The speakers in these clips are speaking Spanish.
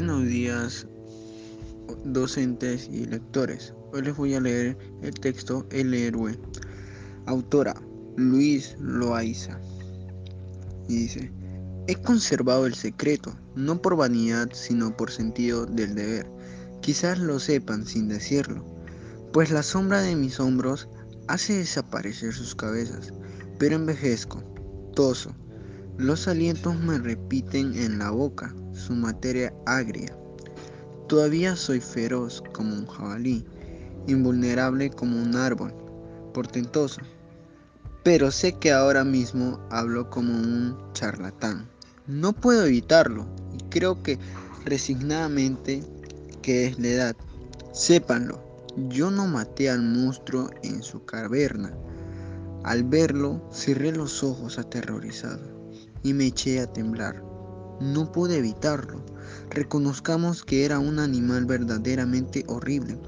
Buenos días, docentes y lectores. Hoy les voy a leer el texto El héroe. Autora Luis Loaiza. Y dice, he conservado el secreto, no por vanidad, sino por sentido del deber. Quizás lo sepan sin decirlo, pues la sombra de mis hombros hace desaparecer sus cabezas, pero envejezco, toso. Los alientos me repiten en la boca su materia agria. Todavía soy feroz como un jabalí, invulnerable como un árbol, portentoso. Pero sé que ahora mismo hablo como un charlatán. No puedo evitarlo y creo que resignadamente que es la edad. Sépanlo, yo no maté al monstruo en su caverna. Al verlo, cerré los ojos aterrorizado y me eché a temblar. No pude evitarlo. Reconozcamos que era un animal verdaderamente horrible.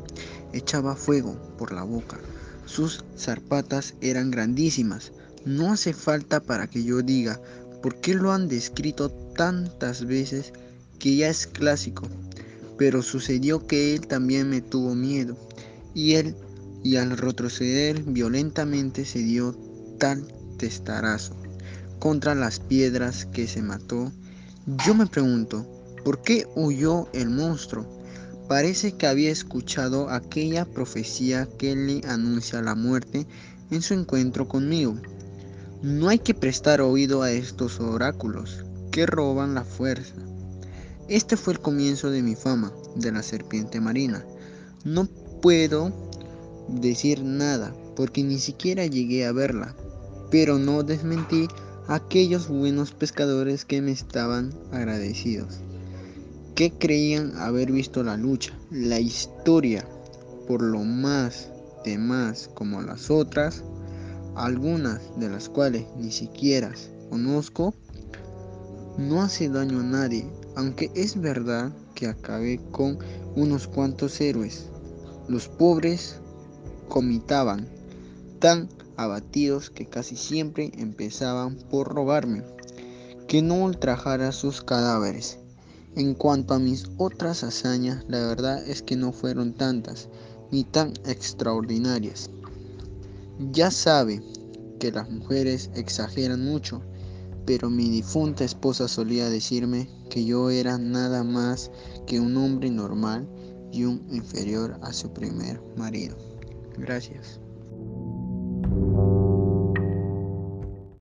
Echaba fuego por la boca. Sus zarpatas eran grandísimas. No hace falta para que yo diga por qué lo han descrito tantas veces que ya es clásico. Pero sucedió que él también me tuvo miedo. Y él, y al retroceder violentamente, se dio tal testarazo contra las piedras que se mató yo me pregunto, ¿por qué huyó el monstruo? Parece que había escuchado aquella profecía que le anuncia la muerte en su encuentro conmigo. No hay que prestar oído a estos oráculos que roban la fuerza. Este fue el comienzo de mi fama de la serpiente marina. No puedo decir nada porque ni siquiera llegué a verla, pero no desmentí aquellos buenos pescadores que me estaban agradecidos, que creían haber visto la lucha, la historia, por lo más demás como las otras, algunas de las cuales ni siquiera conozco, no hace daño a nadie, aunque es verdad que acabé con unos cuantos héroes. Los pobres comitaban tan abatidos que casi siempre empezaban por robarme, que no ultrajara sus cadáveres. En cuanto a mis otras hazañas, la verdad es que no fueron tantas ni tan extraordinarias. Ya sabe que las mujeres exageran mucho, pero mi difunta esposa solía decirme que yo era nada más que un hombre normal y un inferior a su primer marido. Gracias.